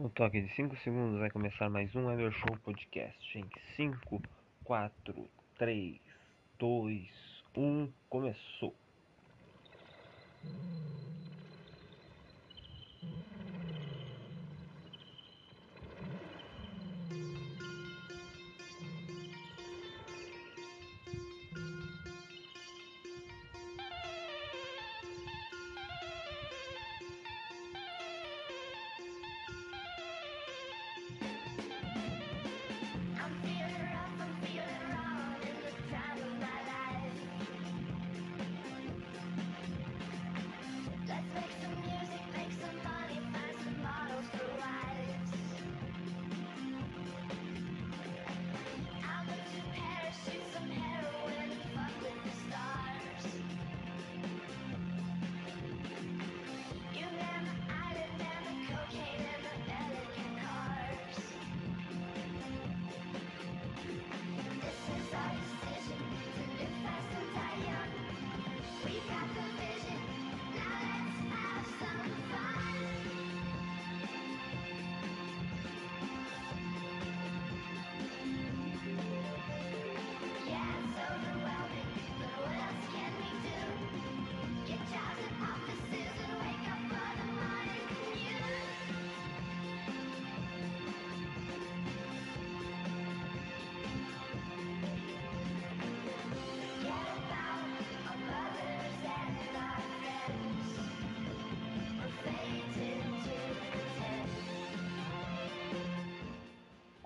No toque de 5 segundos vai começar mais um Ever Show Podcast. Em 5, 4, 3, 2, 1, começou.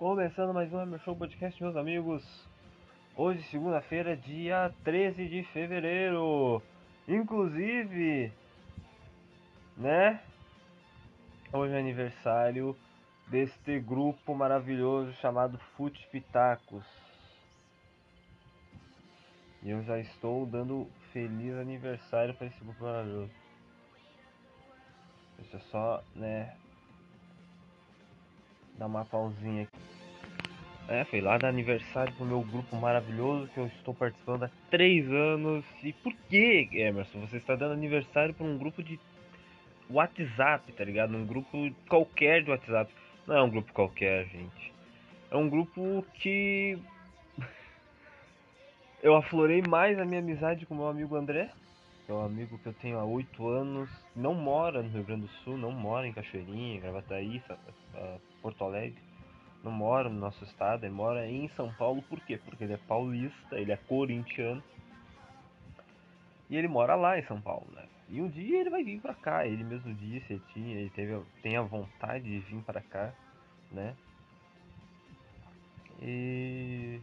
Começando mais um Ever Show Podcast, meus amigos. Hoje, segunda-feira, dia 13 de fevereiro. Inclusive, né? Hoje é aniversário deste grupo maravilhoso chamado Fute Pitacos. E eu já estou dando feliz aniversário para esse grupo maravilhoso. Deixa eu só, né? Dar uma pausinha aqui. É, foi lá dar aniversário pro meu grupo maravilhoso que eu estou participando há três anos. E por que, Emerson? Você está dando aniversário para um grupo de WhatsApp, tá ligado? Um grupo qualquer de WhatsApp. Não é um grupo qualquer, gente. É um grupo que eu aflorei mais a minha amizade com meu amigo André, que é um amigo que eu tenho há oito anos, não mora no Rio Grande do Sul, não mora em Cachoeirinha, Gravataí, Porto Alegre, não mora no nosso estado, ele mora em São Paulo, por quê? Porque ele é paulista, ele é corintiano, e ele mora lá em São Paulo, né? E um dia ele vai vir pra cá, ele mesmo disse, ele, tinha, ele teve, tem a vontade de vir pra cá, né? E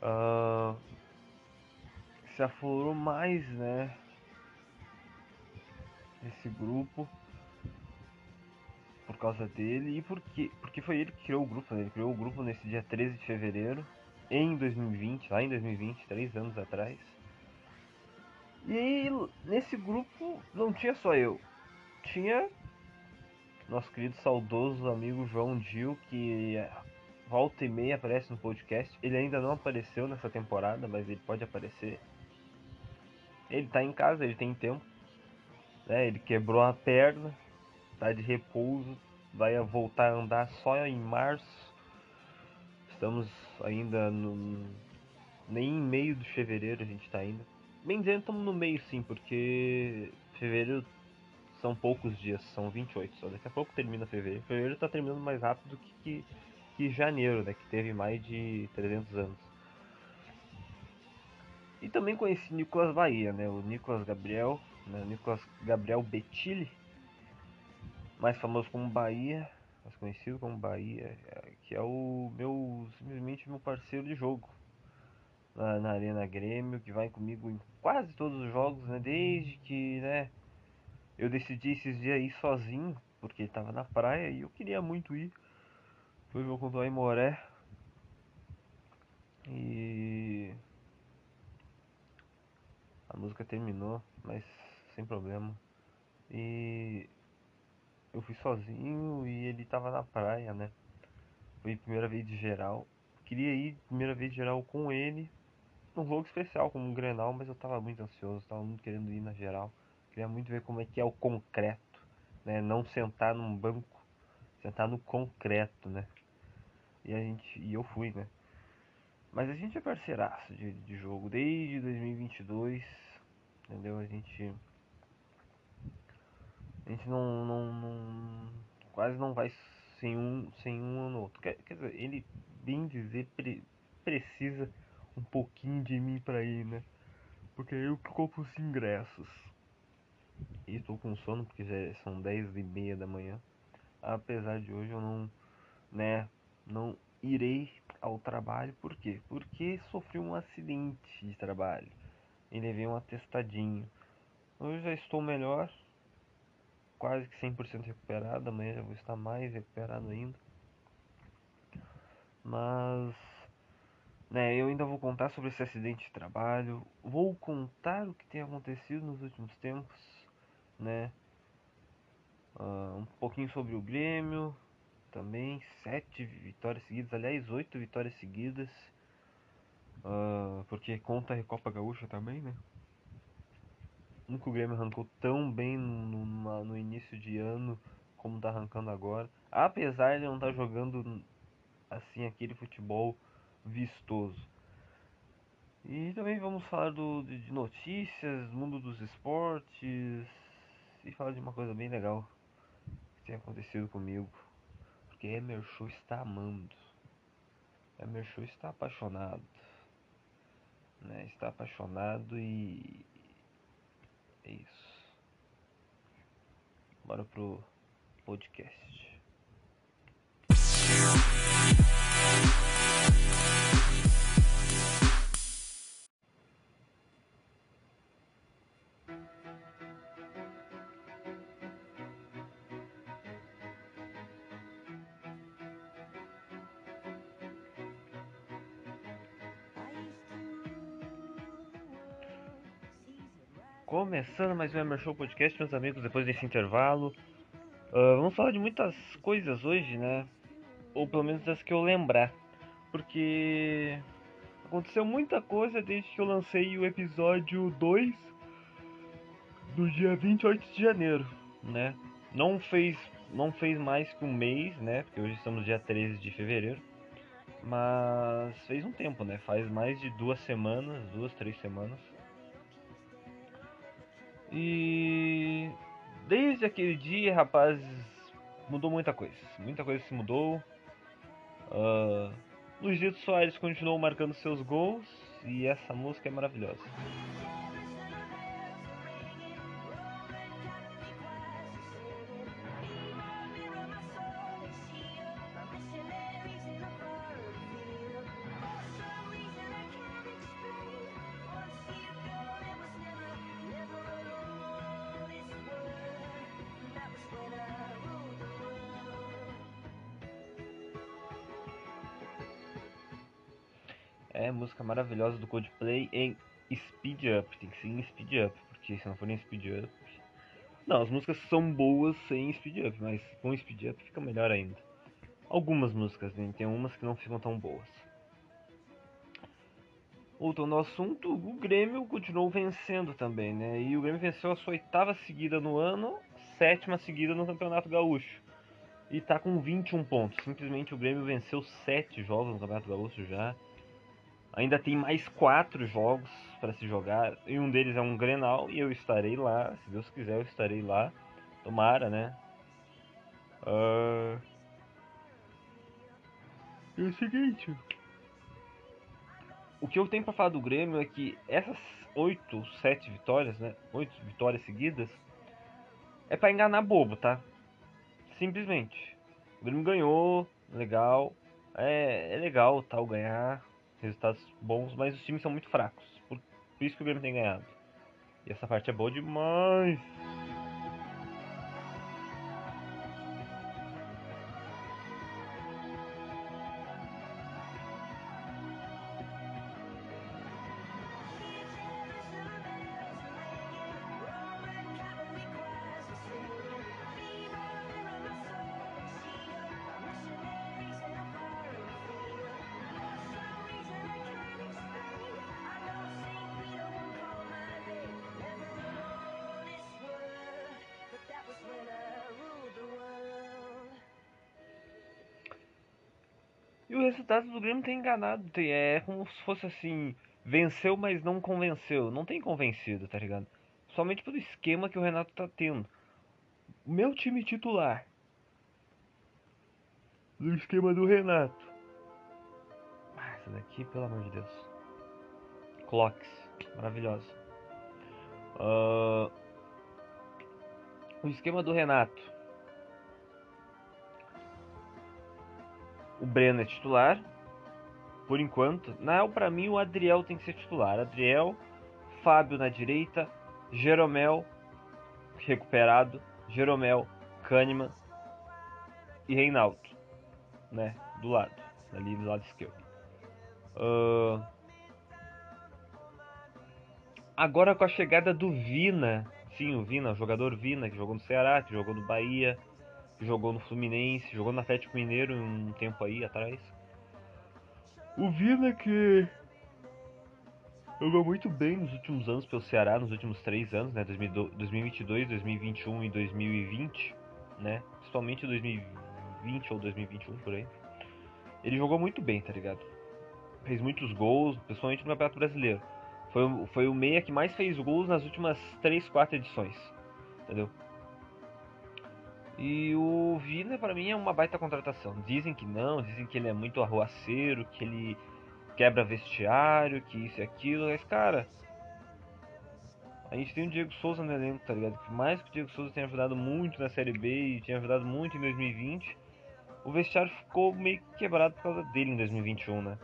ah, se aflorou mais, né? Esse grupo por causa dele e porque porque foi ele que criou o grupo, né? Ele criou o grupo nesse dia 13 de fevereiro em 2020, lá em 2020, três anos atrás. E aí, nesse grupo não tinha só eu, tinha nosso querido saudoso amigo João Dil, que volta e meia aparece no podcast. Ele ainda não apareceu nessa temporada, mas ele pode aparecer. Ele tá em casa, ele tem tempo. Né? Ele quebrou a perna, de repouso, vai voltar a andar só em março. Estamos ainda no. Nem em meio de fevereiro a gente tá ainda. Bem dizendo, estamos no meio sim, porque fevereiro são poucos dias, são 28 só. Daqui a pouco termina fevereiro. Fevereiro tá terminando mais rápido que, que, que janeiro, né? Que teve mais de 300 anos. E também conheci Nicolas Bahia, né? O Nicolas Gabriel, né? Nicolas Gabriel Betili, mais famoso como Bahia, mais conhecido como Bahia, que é o meu, simplesmente meu parceiro de jogo na, na Arena Grêmio, que vai comigo em quase todos os jogos, né? Desde que, né? Eu decidi esses dias ir sozinho, porque ele tava na praia e eu queria muito ir. Foi o jogo contra o Aimoré. E a música terminou, mas sem problema. E eu fui sozinho e ele tava na praia, né? Foi primeira vez de geral. Queria ir primeira vez de geral com ele. Num jogo especial como um Grenal, mas eu tava muito ansioso, tava muito querendo ir na geral. Queria muito ver como é que é o concreto. né? Não sentar num banco, sentar no concreto, né? E a gente, e eu fui, né? Mas a gente é parceiraço de, de jogo desde 2022, entendeu? A gente a gente não, não, não quase não vai sem um sem um no outro. Quer, quer dizer, ele bem dizer pre, precisa um pouquinho de mim pra ir, né? Porque eu que compro os ingressos. E estou com sono porque já são 10 e meia da manhã. Apesar de hoje eu não, né, não irei ao trabalho. Por quê? Porque sofri um acidente de trabalho. E levei um atestadinho. Hoje já estou melhor. Quase que 100% recuperado. Amanhã já vou estar mais recuperado ainda. Mas né, eu ainda vou contar sobre esse acidente de trabalho, vou contar o que tem acontecido nos últimos tempos, né? Uh, um pouquinho sobre o Grêmio, também sete vitórias seguidas, aliás oito vitórias seguidas, uh, porque conta a Recopa Gaúcha também, né? Nunca o Grêmio arrancou tão bem no, no, no início de ano como tá arrancando agora, apesar de não estar tá jogando assim aquele futebol vistoso. E também vamos falar do, de notícias, mundo dos esportes e falar de uma coisa bem legal que tem acontecido comigo. Porque Emerson está amando. Emerson está apaixonado. Né? Está apaixonado e é isso. Bora pro podcast. Começando mais um Emer Show Podcast, meus amigos, depois desse intervalo. Uh, vamos falar de muitas coisas hoje, né? Ou pelo menos das que eu lembrar. Porque aconteceu muita coisa desde que eu lancei o episódio 2 do dia 28 de janeiro, né? Não fez, não fez mais que um mês, né? Porque hoje estamos dia 13 de fevereiro. Mas fez um tempo, né? Faz mais de duas semanas, duas, três semanas e desde aquele dia, rapaz, mudou muita coisa. Muita coisa se mudou. Uh, Luizito Soares continuou marcando seus gols e essa música é maravilhosa. É música maravilhosa do Coldplay em Speed Up. Tem que ser em Speed Up, porque se não for em Speed Up. Não, as músicas são boas sem Speed Up, mas com Speed Up fica melhor ainda. Algumas músicas, né? tem umas que não ficam tão boas. Voltando ao assunto, o Grêmio continuou vencendo também, né? E o Grêmio venceu a sua oitava seguida no ano, sétima seguida no Campeonato Gaúcho. E tá com 21 pontos. Simplesmente o Grêmio venceu 7 jogos no Campeonato Gaúcho já. Ainda tem mais quatro jogos para se jogar e um deles é um Grenal e eu estarei lá, se Deus quiser eu estarei lá. Tomara, né? Uh... É o seguinte. O que eu tenho para falar do Grêmio é que essas oito, sete vitórias, né? Oito vitórias seguidas é para enganar bobo, tá? Simplesmente. O Grêmio ganhou, legal. É, é legal tal ganhar resultados bons, mas os times são muito fracos. Por, por isso que o Grêmio tem ganhado. E essa parte é boa demais. E o resultado do Grêmio tem enganado. Tem, é como se fosse assim: venceu, mas não convenceu. Não tem convencido, tá ligado? Somente pelo esquema que o Renato tá tendo. Meu time titular. Do esquema do Renato. Ah, essa daqui, pelo amor de Deus. Clocks. Maravilhosa. Ah, o esquema do Renato. O Breno é titular. Por enquanto. Não, pra mim o Adriel tem que ser titular. Adriel, Fábio na direita, Jeromel recuperado, Jeromel, Kahneman e Reinaldo, né, do lado, ali do lado esquerdo. Uh, agora com a chegada do Vina, sim, o Vina, o jogador Vina, que jogou no Ceará, que jogou no Bahia, jogou no Fluminense, jogou no Atlético Mineiro um tempo aí atrás. O Vina que jogou muito bem nos últimos anos pelo Ceará, nos últimos três anos, né? 2022, 2021 e 2020, né? Principalmente 2020 ou 2021 por aí. Ele jogou muito bem, tá ligado? Fez muitos gols, principalmente no Campeonato Brasileiro. Foi, o- foi o meia que mais fez gols nas últimas 3, 4 edições. Entendeu? E o Vina, pra mim, é uma baita contratação. Dizem que não, dizem que ele é muito arruaceiro, que ele quebra vestiário, que isso e aquilo, mas cara. A gente tem o Diego Souza no elenco, tá ligado? Por mais que o Diego Souza tenha ajudado muito na Série B e tenha ajudado muito em 2020, o vestiário ficou meio que quebrado por causa dele em 2021, né?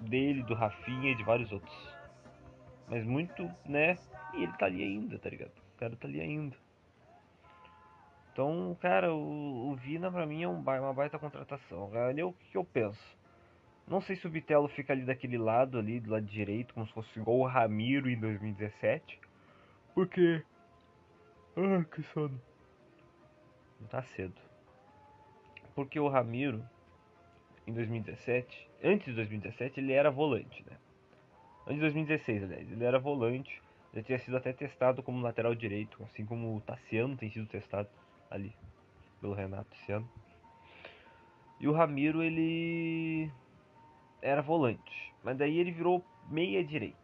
Dele, do Rafinha e de vários outros. Mas muito, né? E ele tá ali ainda, tá ligado? O cara tá ali ainda. Então, cara, o, o Vina pra mim é um, uma baita contratação. Ali é o que eu penso. Não sei se o Bitelo fica ali daquele lado ali, do lado direito, como se fosse igual o Ramiro em 2017. Porque. Ah, que sono. Não tá cedo. Porque o Ramiro, em 2017, antes de 2017, ele era volante, né? Antes de 2016, aliás, ele era volante. Já tinha sido até testado como lateral direito, assim como o Tassiano tem sido testado ali pelo Renato esse ano. E o Ramiro, ele era volante, mas daí ele virou meia direita.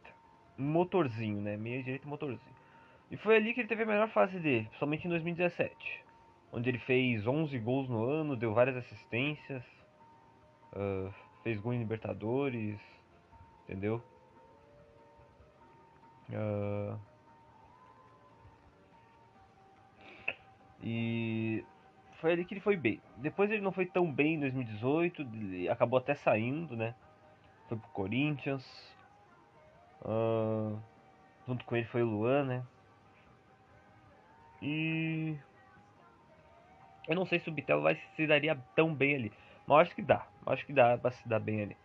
Motorzinho, né? Meia direita motorzinho. E foi ali que ele teve a melhor fase dele, somente em 2017. Onde ele fez 11 gols no ano, deu várias assistências, ah, fez gol em Libertadores, entendeu? Ah, e foi ali que ele foi bem. Depois ele não foi tão bem em 2018, ele acabou até saindo, né? Foi pro Corinthians. Ah, junto com ele foi o Luan, né? E eu não sei se o Bitelo vai se daria tão bem ali. Mas acho que dá. Acho que dá pra se dar bem ali.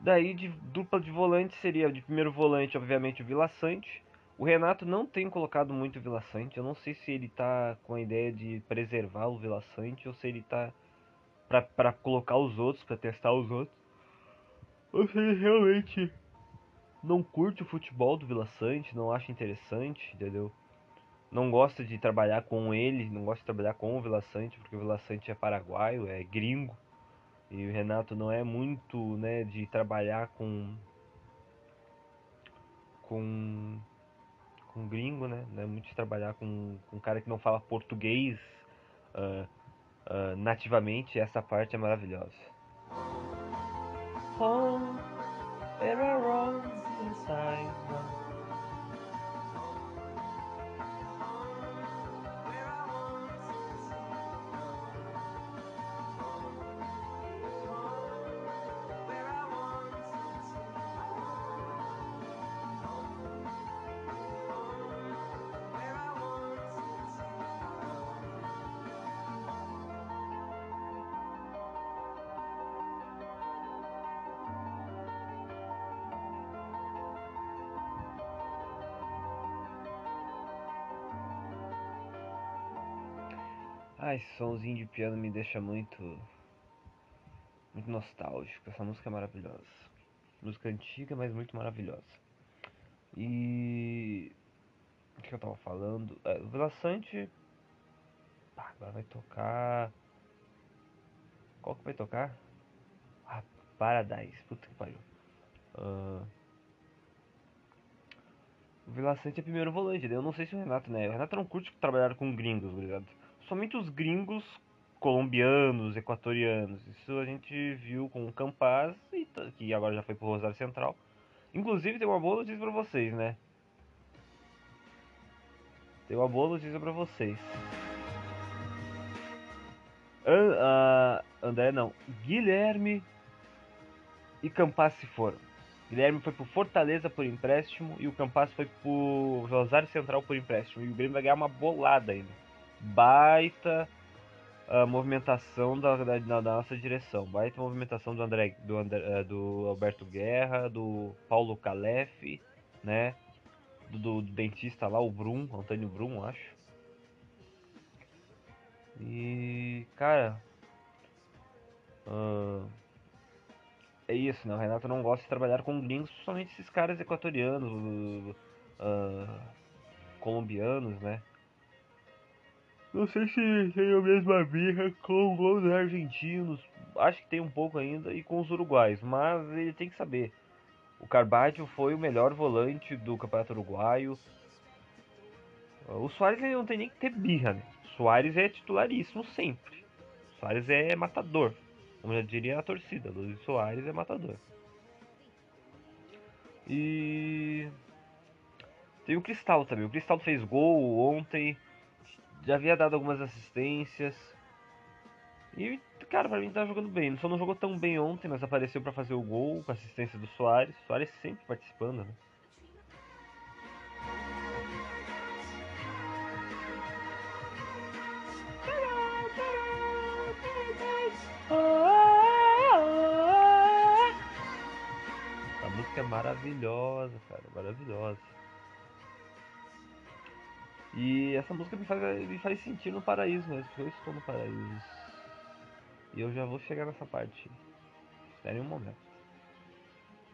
Daí de dupla de volante seria de primeiro volante, obviamente, o Vila Sante. O Renato não tem colocado muito o Vila Sante. Eu não sei se ele tá com a ideia de preservar o Vila Sante ou se ele tá pra colocar os outros, pra testar os outros. Ou se ele realmente não curte o futebol do Vila Sante, não acha interessante, entendeu? Não gosta de trabalhar com ele, não gosta de trabalhar com o Vila Sante, porque o Vila Sante é paraguaio, é gringo. E o Renato não é muito, né, de trabalhar com com com gringo, né? Não é muito de trabalhar com, com um cara que não fala português ah, ah, nativamente. Essa parte é maravilhosa. Home, there are inside Ah, esse somzinho de piano me deixa muito. Muito nostálgico. Essa música é maravilhosa. Música antiga, mas muito maravilhosa. E. O que eu tava falando? É, o Vila Sante. Ah, agora vai tocar. Qual que vai tocar? Paradise. Puta que pariu. Ah, o Vila Sante é primeiro volante. daí Eu não sei se o Renato, né? O Renato não curte trabalhar com gringos, ligado? Somente os gringos colombianos, equatorianos. Isso a gente viu com o Campaz, que agora já foi pro Rosário Central. Inclusive, tem uma boa notícia pra vocês, né? Tem uma boa notícia pra vocês. Ah, André não. Guilherme e Campas se foram. Guilherme foi pro Fortaleza por empréstimo e o Campas foi pro Rosário Central por empréstimo. E o Grêmio vai ganhar uma bolada ainda. Baita ah, movimentação da, da, da nossa direção. Baita movimentação do André, do, André, eh, do Alberto Guerra, do Paulo Calef, né? Do, do- dentista lá, o Brum, Antônio Brum, acho. E, cara. ah, é isso, né? O Renato não gosta de trabalhar com gringos, principalmente esses caras equatorianos, ah, colombianos, né? Não sei se tem a mesma birra com os argentinos, acho que tem um pouco ainda, e com os uruguaios, mas ele tem que saber. O Carvalho foi o melhor volante do Campeonato Uruguaio. O Soares ele não tem nem que ter birra, né? O Soares é titularíssimo sempre. O Soares é matador. Como já diria a torcida, Luiz Soares é matador. E tem o Cristal também. O Cristal fez gol ontem. Já havia dado algumas assistências. E, cara, pra mim tá jogando bem. Só não jogou tão bem ontem, mas apareceu pra fazer o gol com assistência do Soares. Soares sempre participando, né? Música é maravilhosa, cara, maravilhosa. E essa música me faz, me faz sentir no paraíso mesmo, eu estou no paraíso. E eu já vou chegar nessa parte. Esperem um momento.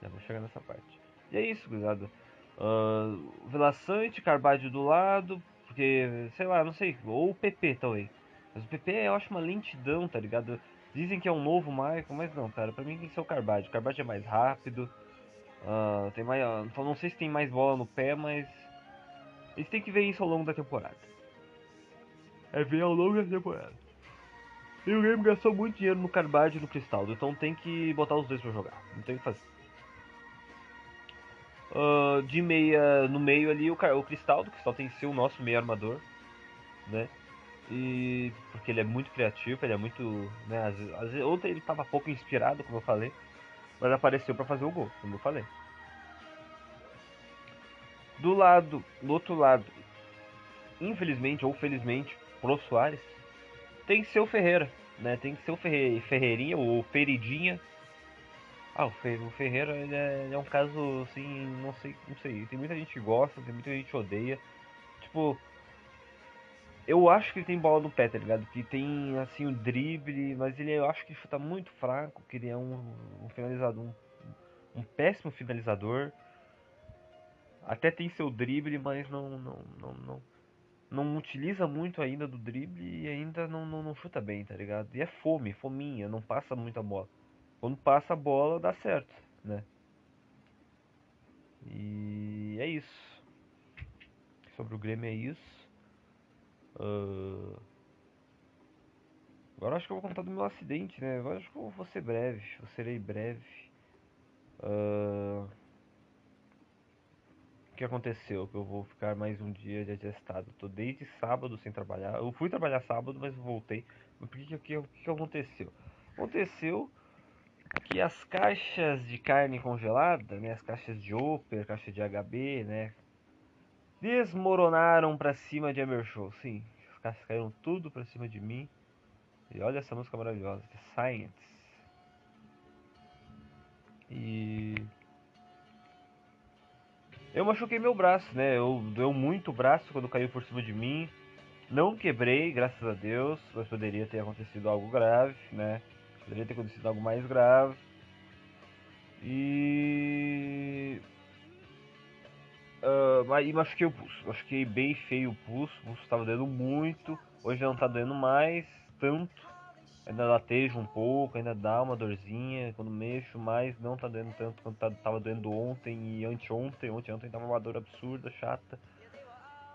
Já vou chegar nessa parte. E é isso, gurizada. Uh, Vila Sante, Carvalho do lado, porque, sei lá, não sei, ou o PP também. Mas o PP eu acho uma lentidão, tá ligado? Dizem que é um novo Michael, mas não, cara, pra mim tem que ser o Carvalho. O Carvalho é mais rápido, ah, tem mais, então não sei se tem mais bola no pé, mas eles têm que ver isso ao longo da temporada. É ver ao longo da temporada. E o Grêmio gastou muito dinheiro no Carvalho e no Cristaldo, então tem que botar os dois pra jogar. Não tem o que fazer. Ah, de meia, no meio ali, o, o Cristaldo. O Cristaldo tem que ser o nosso meio armador, né? E porque ele é muito criativo, ele é muito, né, às às ontem ele tava pouco inspirado, como eu falei, mas apareceu pra fazer o gol, como eu falei. Do lado, do outro lado, infelizmente ou felizmente pro Soares, tem que ser o Ferreira, né? Tem que ser o Ferre, Ferreirinha ou Feridinha. Ah, o, Fe, o Ferreira ele é, ele é um caso assim, não sei, não sei. Tem muita gente que gosta, tem muita gente que odeia. Tipo, eu acho que ele tem bola no pé, tá ligado? Que tem assim o drible, mas ele eu acho que chuta muito fraco, que ele é um, um finalizador, um, um péssimo finalizador. Até tem seu drible, mas não não, não, não, não utiliza muito ainda do drible e ainda não, não, não chuta bem, tá ligado? E é fome, fominha, não passa muita bola. Quando passa a bola, dá certo, né? E é isso. Sobre o Grêmio é isso. Ah, Agora acho que eu vou contar do meu acidente, né? Agora acho que eu vou ser breve, eu serei breve. Ah, O que aconteceu? Que eu vou ficar mais um dia de atestado. Tô desde sábado sem trabalhar. Eu fui trabalhar sábado, mas voltei. Por que que, que, que aconteceu? Aconteceu que as caixas de carne congelada, né, as caixas de Oper, caixa de HB, né, desmoronaram pra cima de Emershow. Sim, as caixas caíram tudo pra cima de mim. E olha essa música maravilhosa, The Science. E eu machuquei meu braço, né? Eu doeu muito o braço quando caiu por cima de mim. Não quebrei, graças a Deus, mas poderia ter acontecido algo grave, né? Poderia ter acontecido algo mais grave. E. Ma- e machuquei o pulso. Machuquei bem feio o pulso. O pulso estava doendo muito. Hoje não tá doendo mais tanto. Ainda latejo um pouco, ainda dá uma dorzinha. Quando mexo mais, não tá doendo tanto quanto tá- tava doendo ontem e anteontem. Ontem, ontem tava uma dor absurda, chata.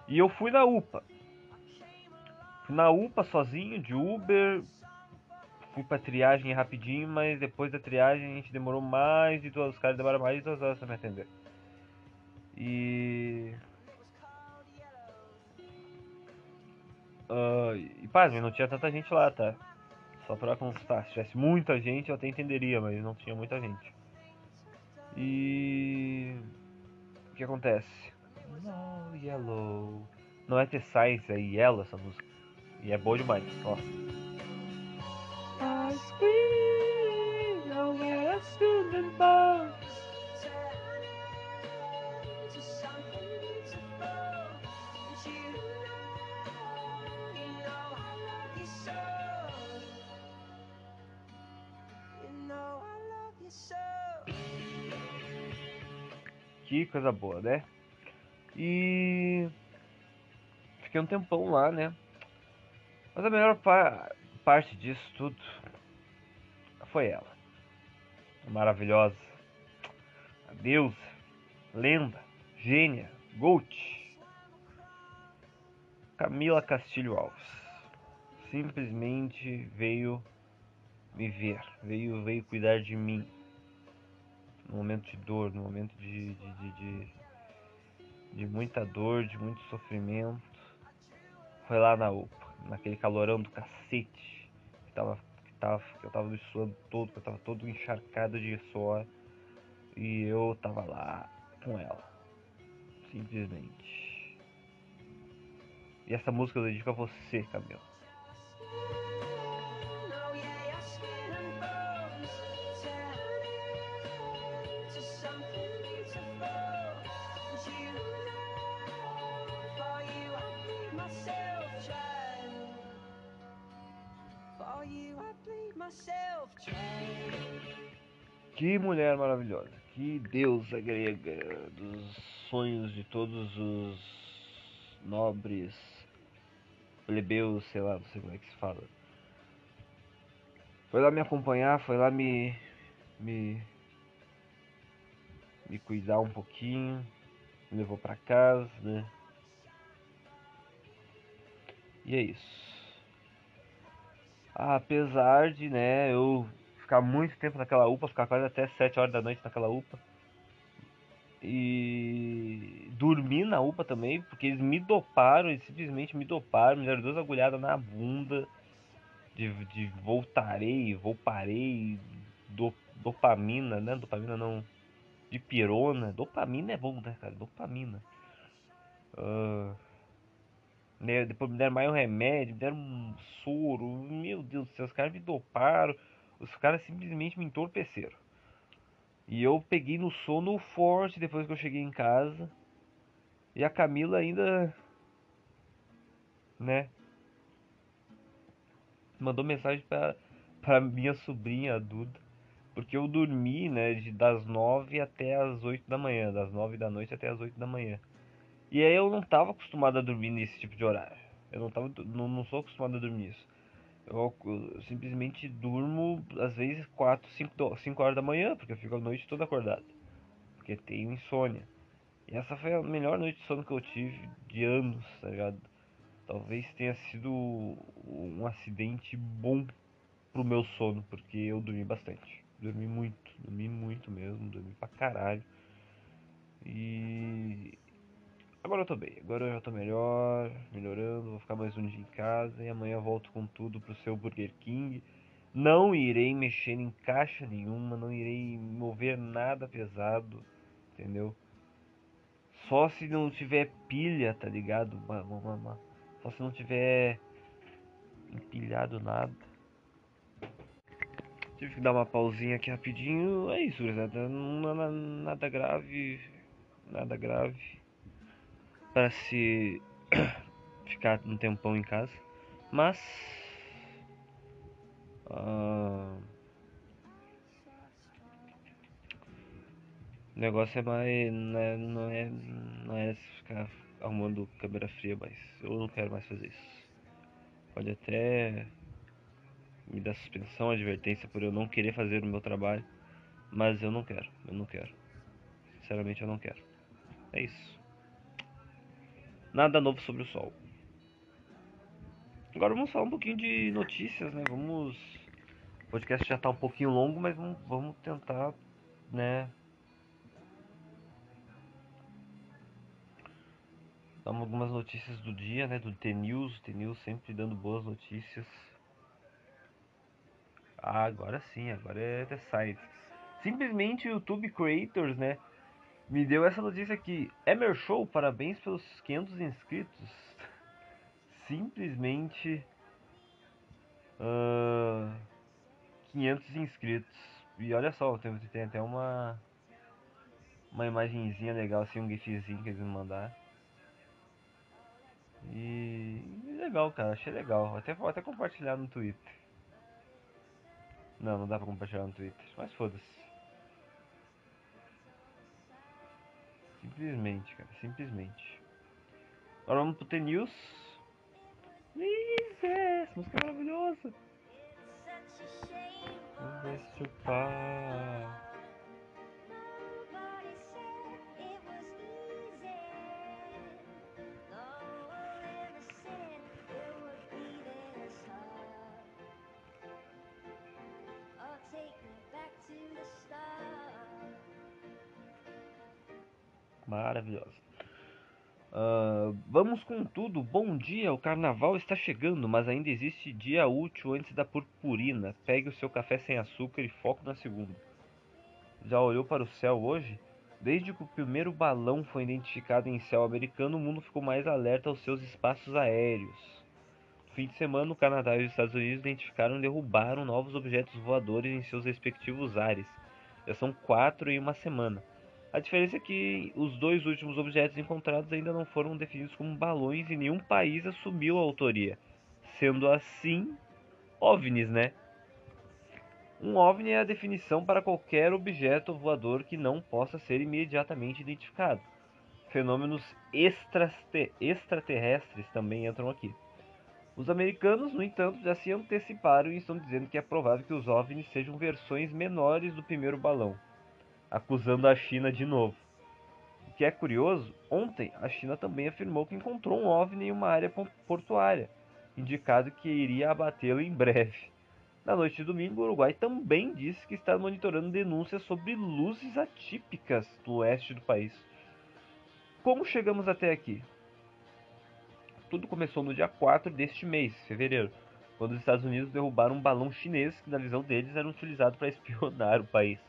E eu fui na UPA. Fui na UPA sozinho, de Uber. Fui pra triagem rapidinho, mas depois da triagem a gente demorou mais de duas. Os caras demoraram mais de duas horas pra me atender. E. Ah, e pasme, não tinha tanta gente lá, tá? Só pra constar, se tivesse muita gente eu até entenderia, mas não tinha muita gente. E. O que acontece? No Yellow. Não é The Science, é Yellow essa música. E é boa demais, ó. I scream, nowhere I stood Que coisa boa, né? E fiquei um tempão lá, né? Mas a melhor pa- parte disso tudo foi ela. A maravilhosa, a deusa, lenda, gênia, Gold. Camila Castilho Alves. Simplesmente veio me ver, veio, veio cuidar de mim no momento de dor, no momento de, de, de, de, de muita dor, de muito sofrimento. Foi lá na UPA, naquele calorão do cacete, que, tava, que, tava, que eu tava me suando todo, que eu tava todo encharcado de suor. E eu tava lá com ela. Simplesmente. E essa música eu dedico a você, Camila. Que mulher maravilhosa, que deusa grega dos sonhos de todos os nobres plebeus, sei lá, não sei como é que se fala. Foi lá me acompanhar, foi lá me me me cuidar um pouquinho, me levou pra casa, né? E é isso. Apesar de, né, eu ficar muito tempo naquela UPA, ficar quase até 7 horas da noite naquela UPA. E dormir na UPA também, porque eles me doparam, eles simplesmente me doparam, me deram duas agulhadas na bunda de, de voltarei, volparei, do, dopamina, né? Dopamina não. De pirona. Dopamina é bom, né, cara? Dopamina. Né, depois me deram mais um remédio, me deram um soro. Meu Deus do céu, os caras me doparam. Os caras simplesmente me entorpeceram. E eu peguei no sono forte depois que eu cheguei em casa. E a Camila ainda. Né? Mandou mensagem pra, pra minha sobrinha, a Duda. Porque eu dormi, né? De, das 9 até as 8 da manhã. Das 9 da noite até as 8 da manhã. E aí eu não tava acostumado a dormir nesse tipo de horário. Eu não, tava, não, não sou acostumado a dormir isso. Eu, eu simplesmente durmo, às vezes, 4, 5, 5 horas da manhã, porque eu fico a noite toda acordado. Porque tenho insônia. E essa foi a melhor noite de sono que eu tive de anos, tá ligado? Talvez tenha sido um acidente bom pro meu sono, porque eu dormi bastante. Dormi muito, dormi muito mesmo, dormi pra caralho. E agora eu tô bem, agora eu já tô melhor, melhorando, vou ficar mais um dia em casa e amanhã eu volto com tudo pro seu Burger King. Não irei mexer em caixa nenhuma, não irei mover nada pesado, entendeu? Só se não tiver pilha, tá ligado? Só se não tiver empilhado nada. Tive que dar uma pausinha aqui rapidinho. É isso. Nada, nada grave. Nada grave. Para se ficar um tempão em casa. Mas. ah, o negócio é mais. Não é, não é, não é ficar arrumando câmera fria, mas eu não quero mais fazer isso. Pode até me dá suspensão, advertência por eu não querer fazer o meu trabalho. Mas eu não quero, eu não quero. Sinceramente eu não quero. É isso. Nada novo sobre o sol. Agora vamos falar um pouquinho de notícias, né? Vamos. O podcast já tá um pouquinho longo, mas vamos, vamos tentar, né? Dar algumas notícias do dia, né? Do T-News. T-News sempre dando boas notícias. Ah, agora sim, agora é The Science. Simplesmente YouTube Creators, né? Me deu essa notícia aqui. Emer Show, parabéns pelos 500 inscritos. Simplesmente. Uh, 500 inscritos. E olha só, tem, tem até uma. Uma imagenzinha legal, assim, um gifzinho que eles me mandaram. E. Legal, cara, achei legal. Até, vou até compartilhar no Twitter. Não, não dá pra compartilhar no Twitter, mas foda-se. Simplesmente, cara, simplesmente. Agora vamos pro T-News. Essa música é maravilhosa. Vamos chupar. Nobody Maravilhosa. Ah, vamos com tudo. Bom dia, o carnaval está chegando, mas ainda existe dia útil antes da purpurina. Pegue o seu café sem açúcar e foco na segunda. Já olhou para o céu hoje? Desde que o primeiro balão foi identificado em céu americano, o mundo ficou mais alerta aos seus espaços aéreos. No fim de semana, o Canadá e os Estados Unidos identificaram e derrubaram novos objetos voadores em seus respectivos ares. Já são quatro em uma semana. A diferença é que os dois últimos objetos encontrados ainda não foram definidos como balões e nenhum país assumiu a autoria. Sendo assim, OVNIs, né? Um OVNI é a definição para qualquer objeto voador que não possa ser imediatamente identificado. Fenômenos extraterrestres também entram aqui. Os americanos, no entanto, já se anteciparam e estão dizendo que é provável que os OVNIs sejam versões menores do primeiro balão acusando a China de novo. O que é curioso, ontem a China também afirmou que encontrou um OVNI em uma área portuária, indicado que iria abatê-lo em breve. Na noite de domingo, o Uruguai também disse que está monitorando denúncias sobre luzes atípicas do oeste do país. Como chegamos até aqui? Tudo começou no dia 4 deste mês, fevereiro, quando os Estados Unidos derrubaram um balão chinês que, na visão deles, era utilizado para espionar o país.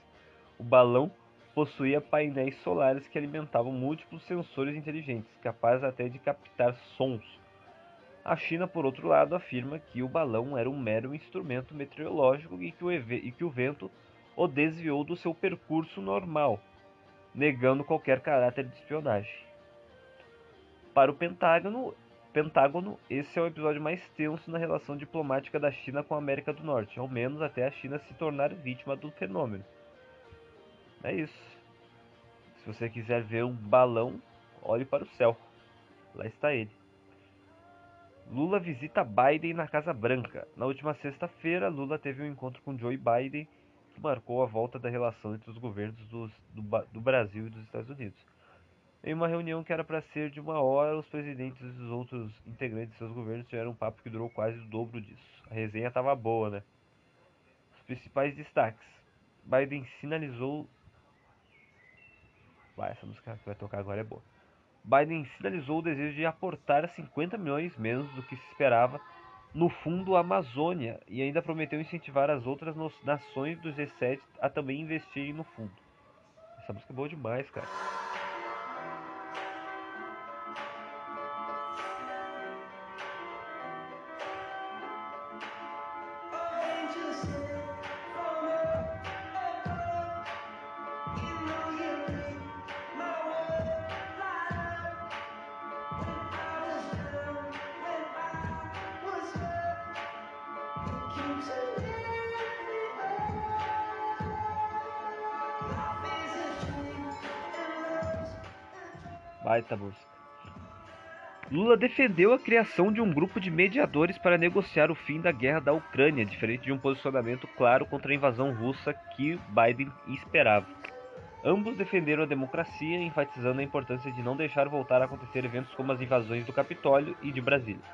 O balão possuía painéis solares que alimentavam múltiplos sensores inteligentes, capazes até de captar sons. A China, por outro lado, afirma que o balão era um mero instrumento meteorológico e que o, e que o vento o desviou do seu percurso normal, negando qualquer caráter de espionagem. Para o Pentágono, Pentágono, esse é o episódio mais tenso na relação diplomática da China com a América do Norte, ao menos até a China se tornar vítima do fenômeno. É isso. Se você quiser ver um balão, olhe para o céu. Lá está ele. Lula visita Biden na Casa Branca. Na última sexta-feira, Lula teve um encontro com Joe Biden, que marcou a volta da relação entre os governos do, do Brasil e dos Estados Unidos. Em uma reunião que era para ser de uma hora, os presidentes e os outros integrantes de seus governos tiveram um papo que durou quase o dobro disso. A resenha estava boa, né? Os principais destaques. Biden sinalizou Vai, essa música que vai tocar agora é boa. Biden sinalizou o desejo de aportar 50 milhões menos do que se esperava no Fundo Amazônia e ainda prometeu incentivar as outras nações do G7 a também investirem no fundo. Essa música é boa demais, cara. Lula defendeu a criação de um grupo de mediadores para negociar o fim da guerra da Ucrânia, diferente de um posicionamento claro contra a invasão russa que Biden esperava. Ambos defenderam a democracia, enfatizando a importância de não deixar voltar a acontecer eventos como as invasões do Capitólio e de Brasília.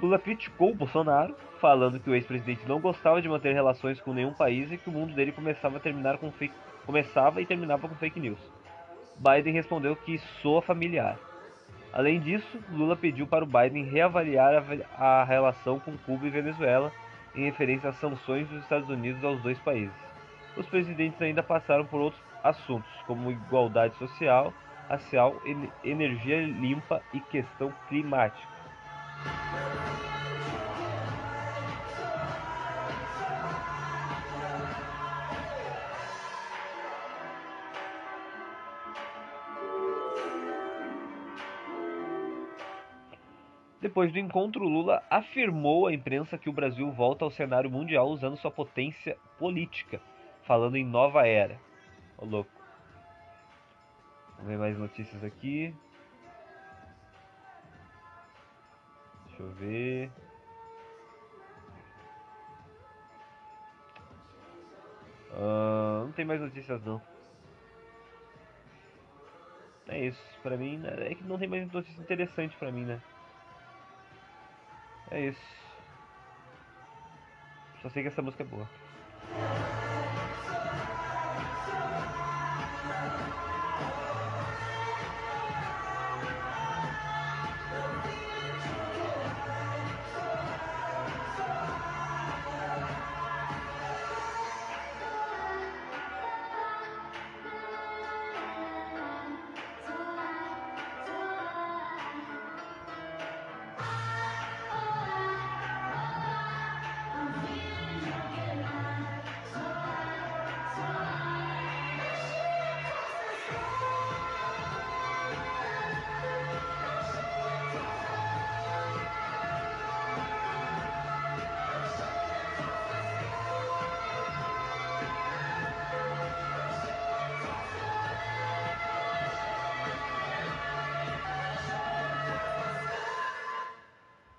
Lula criticou Bolsonaro, falando que o ex-presidente não gostava de manter relações com nenhum país e que o mundo dele começava, a terminar com fake... começava e terminava com fake news. Biden respondeu que soa familiar. Além disso, Lula pediu para o Biden reavaliar a, relação com Cuba e Venezuela em referência às sanções dos Estados Unidos aos dois países. Os presidentes ainda passaram por outros assuntos, como igualdade social, racial, energia limpa e questão climática. Depois do encontro, Lula afirmou à imprensa que o Brasil volta ao cenário mundial usando sua potência política, falando em nova era. Ô louco. Vamos ver mais notícias aqui. Deixa eu ver. Uh, não tem mais notícias não. É isso, pra mim, né? é que não tem mais notícia interessante pra mim, né? É isso. Só sei que essa música é boa.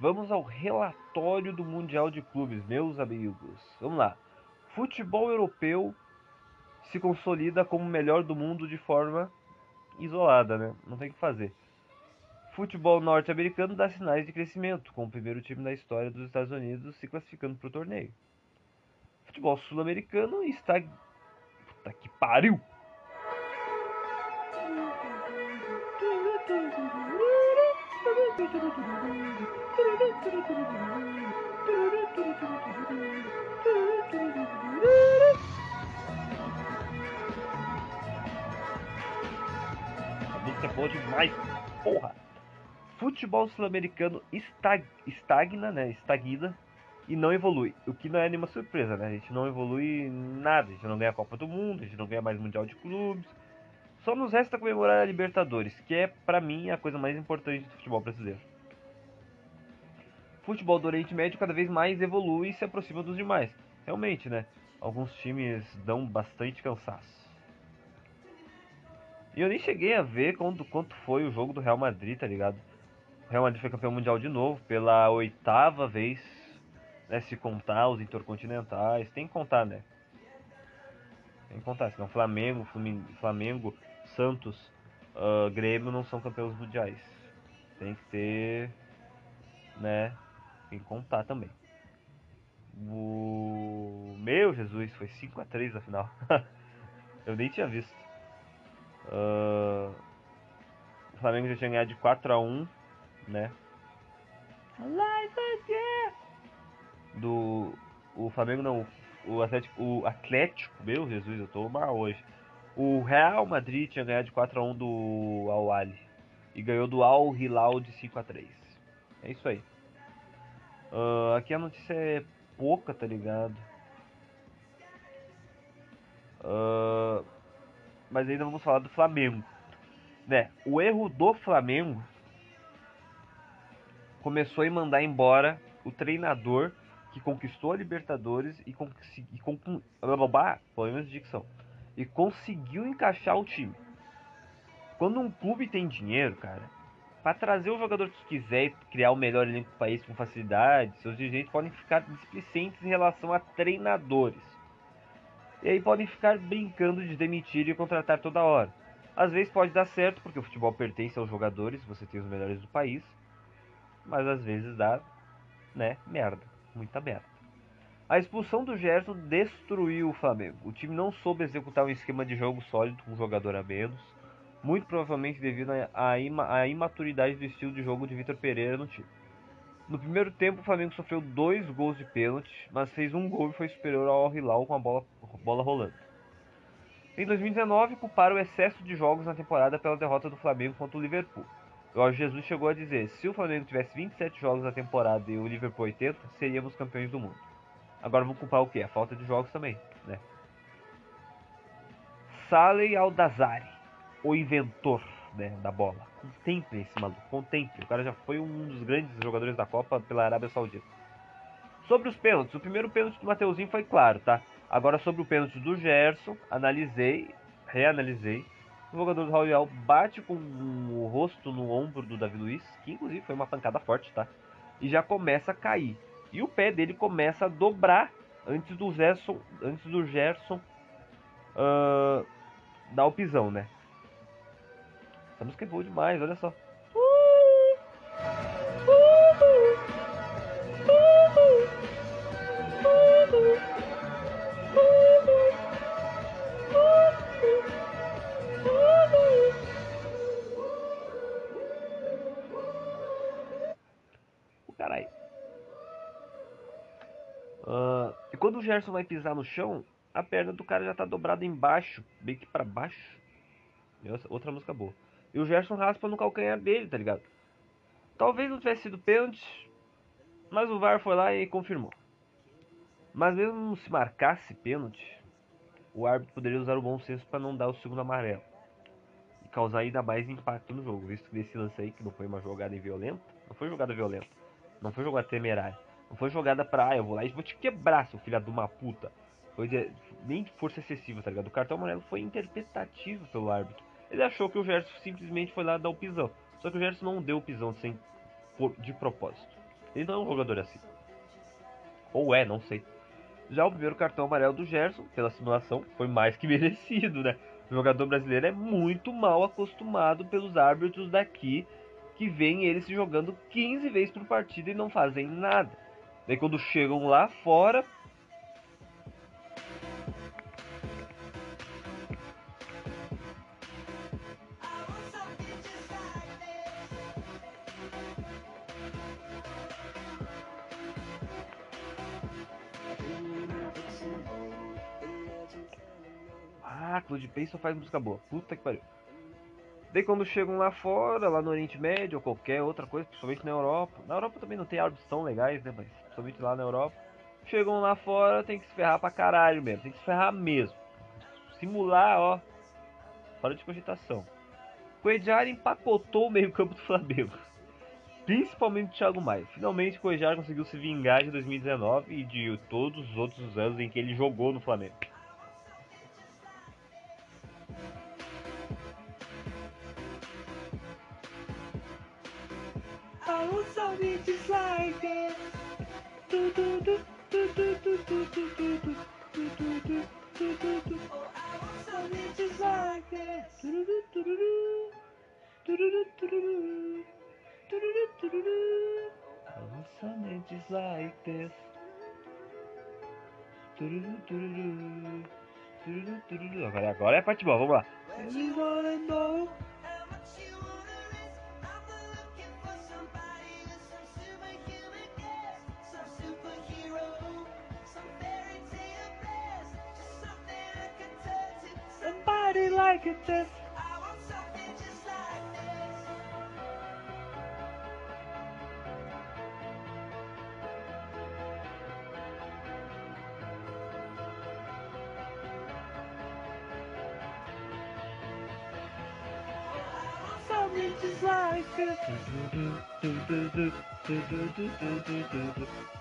Vamos ao relatório do Mundial de Clubes, meus amigos. Vamos lá. Futebol europeu se consolida como o melhor do mundo de forma isolada, né? Não tem o que fazer. Futebol norte-americano dá sinais de crescimento, com o primeiro time da história dos Estados Unidos se classificando para o torneio. Futebol sul-americano está. Puta que pariu! A música é boa demais, porra! Futebol sul-americano estag estagna, né? Estagna e não evolui. O que não é nenhuma surpresa, né? A gente não evolui nada. A gente não ganha a Copa do Mundo, a gente não ganha mais Mundial de Clubes. Só nos resta comemorar a Libertadores, que é, pra mim, a coisa mais importante do futebol brasileiro futebol do Oriente Médio cada vez mais evolui e se aproxima dos demais. Realmente, né? Alguns times dão bastante cansaço. E eu nem cheguei a ver quanto, quanto foi o jogo do Real Madrid, tá ligado? O Real Madrid foi campeão mundial de novo, pela oitava vez, né? Se contar os intercontinentais. Tem que contar, né? Tem que contar, senão Flamengo, Flamengo, Santos, uh, Grêmio não são campeões mundiais. Tem que ter, né? Tem que contar também. O meu Jesus foi 5 a 3 na final. Eu nem tinha visto. Uh... O Flamengo já tinha ganhado de 4 a 1, né? Do o Flamengo não, o Atlético, o Atlético, meu Jesus, eu tô mal hoje. O Real Madrid tinha ganhado de 4 a 1 do Al Ali e ganhou do Al Hilal de 5 a 3. É isso aí. Uh, aqui a notícia é pouca, tá ligado? Uh, mas ainda vamos falar do Flamengo. Né? O erro do Flamengo começou em mandar embora o treinador que conquistou a Libertadores e, e com, problemas de dicção e conseguiu encaixar o time. Quando um clube tem dinheiro, cara, para trazer o jogador que quiser e criar o melhor elenco do país com facilidade, seus dirigentes podem ficar displicentes em relação a treinadores. E aí podem ficar brincando de demitir e contratar toda hora. Às vezes pode dar certo, porque o futebol pertence aos jogadores, você tem os melhores do país. Mas às vezes dá, né, merda. Muita merda. A expulsão do Gerson destruiu o Flamengo. O time não soube executar um esquema de jogo sólido com um jogador a menos muito provavelmente devido à ima imaturidade do estilo de jogo de Vitor Pereira no time. No primeiro tempo, o Flamengo sofreu dois gols de pênalti, mas fez um gol e foi superior ao Hilal com a bola, bola rolando. Em 2019, culparam o excesso de jogos na temporada pela derrota do Flamengo contra o Liverpool. Jorge Jesus chegou a dizer: se o Flamengo tivesse 27 jogos na temporada e o Liverpool 80, seríamos campeões do mundo. Agora vamos culpar o quê? A falta de jogos também, né? Saleh Aldazari o inventor né, da bola. Contemple esse maluco, contemple. O cara já foi um dos grandes jogadores da Copa pela Arábia Saudita. Sobre os pênaltis, o primeiro pênalti do Mateuzinho foi claro, tá? Agora sobre o pênalti do Gerson, analisei, reanalisei. O jogador do Raul bate com o rosto no ombro do Davi Luiz, que inclusive foi uma pancada forte, tá? E já começa a cair. E o pé dele começa a dobrar antes do Gerson, antes do Gerson uh, dar o pisão, né? Essa música é boa demais, olha só. Caralho. Uh, e quando o Gerson vai pisar no chão, a perna do cara já tá dobrada embaixo, bem que pra baixo. Outra música boa. E o Gerson raspa no calcanhar dele, tá ligado? Talvez não tivesse sido pênalti, mas o VAR foi lá e confirmou. Mas mesmo se marcasse pênalti, o árbitro poderia usar o bom senso para não dar o segundo amarelo e causar ainda mais impacto no jogo, visto que nesse lance aí, que não foi uma jogada violenta, não foi jogada violenta, não foi jogada temerária, não foi jogada pra, ah, eu vou lá e vou te quebrar, seu filho de uma puta. Foi de, nem força excessiva, tá ligado? O cartão amarelo foi interpretativo pelo árbitro. Ele achou que o Gerson simplesmente foi lá dar o pisão. Só que o Gerson não deu o pisão sem, por, de propósito. Ele não é um jogador assim. Ou é, não sei. Já o primeiro cartão amarelo do Gerson, pela simulação, foi mais que merecido, né? O jogador brasileiro é muito mal acostumado pelos árbitros daqui, que veem ele se jogando 15 vezes por partida e não fazem nada. Daí quando chegam lá fora, Coldplay só faz música boa. Puta que pariu. Daí quando chegam lá fora, lá no Oriente Médio ou qualquer outra coisa, principalmente na Europa. Na Europa também não tem árbitros tão legais, né? Mas principalmente lá na Europa. Chegam lá fora, tem que se ferrar pra caralho mesmo. Tem que se ferrar mesmo. Simular, ó. Fora de cogitação. Coedjar empacotou o meio-campo do Flamengo. Principalmente o Thiago Maia. Finalmente o conseguiu se vingar de 2019 e de todos os outros anos em que ele jogou no Flamengo. Something like this. Agora, agora é a parte boa, vamos lá. Like this.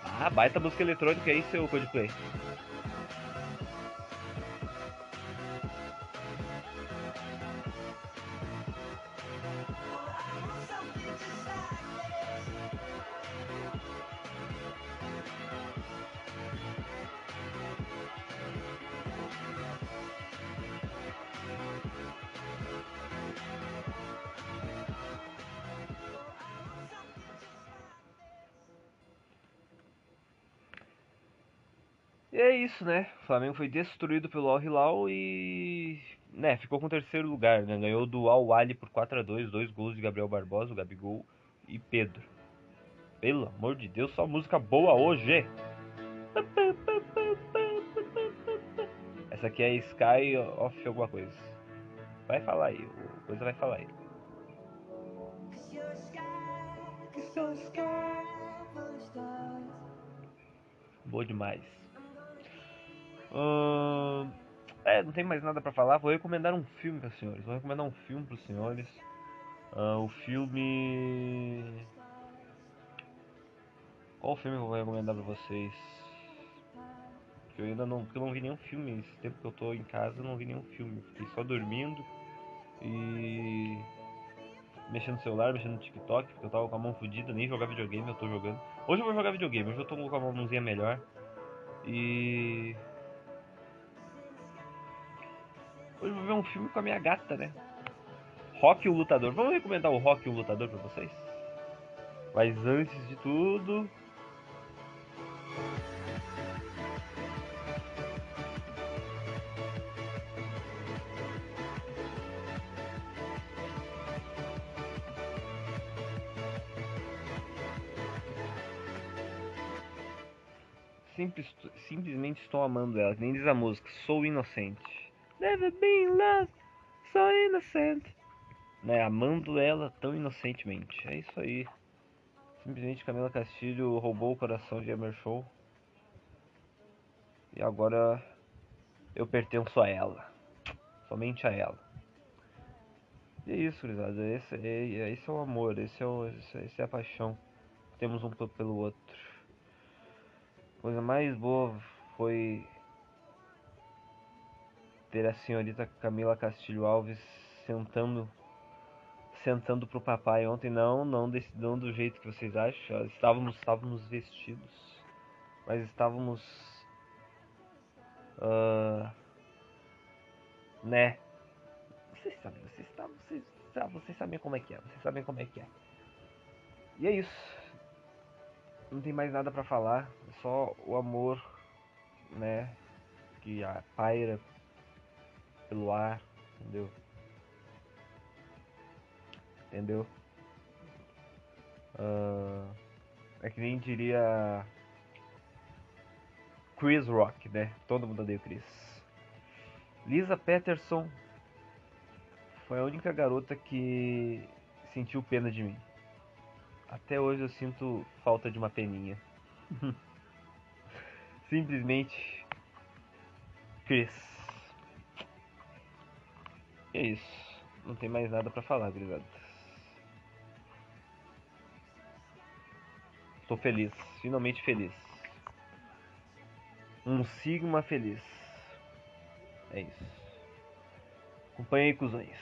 Ah, baita música eletrônica aí, seu Coldplay. É isso, né? O Flamengo foi destruído pelo Al Hilal e. né, ficou com o terceiro lugar, né? Ganhou do Al Ali por 4 a 2 dois gols de Gabriel Barbosa, o Gabigol e Pedro. Pelo amor de Deus, só música boa hoje! Essa aqui é Sky Off alguma coisa. Vai falar aí, o coisa vai falar aí. Boa demais. Ahn, é, não tem mais nada pra falar. Vou recomendar um filme para senhores. Vou recomendar um filme para os senhores. Ah, o filme. Qual filme eu vou recomendar pra vocês? Que eu ainda não, porque eu não vi nenhum filme. Esse tempo que eu tô em casa, eu não vi nenhum filme. Fiquei só dormindo e mexendo no celular, mexendo no TikTok, porque eu tava com a mão fodida, nem jogar videogame eu tô jogando. Hoje eu vou jogar videogame, hoje eu tô com a mãozinha melhor. E. Hoje vou ver um filme com a minha gata, né? Rock o Lutador. Vamos recomendar o Rock o Lutador pra vocês? Mas antes de tudo. Simples, simplesmente estou amando ela, nem diz a música, sou inocente. Never been loved, so innocent. Né, amando ela tão inocentemente. É isso aí. Simplesmente Camila Castilho roubou o coração de Emer Show. E agora eu pertenço a ela. Somente a ela. E é isso, gurizada. Esse, é, esse é o amor, esse é, o, esse, esse é a paixão temos um pelo outro. A coisa mais boa foi ter a senhorita Camila Castilho Alves sentando sentando pro papai ontem não, não, não do jeito que vocês acham. Estávamos estávamos vestidos, mas estávamos ah, né? Vocês sabem, vocês sabem, vocês, vocês sabem como é que é, vocês sabem como é que é. E é isso. Não tem mais nada pra falar, é só o amor, né? Que a paira pelo ar, entendeu? Entendeu? Ah, é que nem diria Chris Rock, né? Todo mundo odeia o Chris. Lisa Peterson foi a única garota que sentiu pena de mim. Até hoje eu sinto falta de uma peninha. Simplesmente Chris. E é isso. Não tem mais nada pra falar, gurizada. Tô feliz, finalmente feliz. Um Sigma feliz. É isso. Acompanhe aí, cuzões.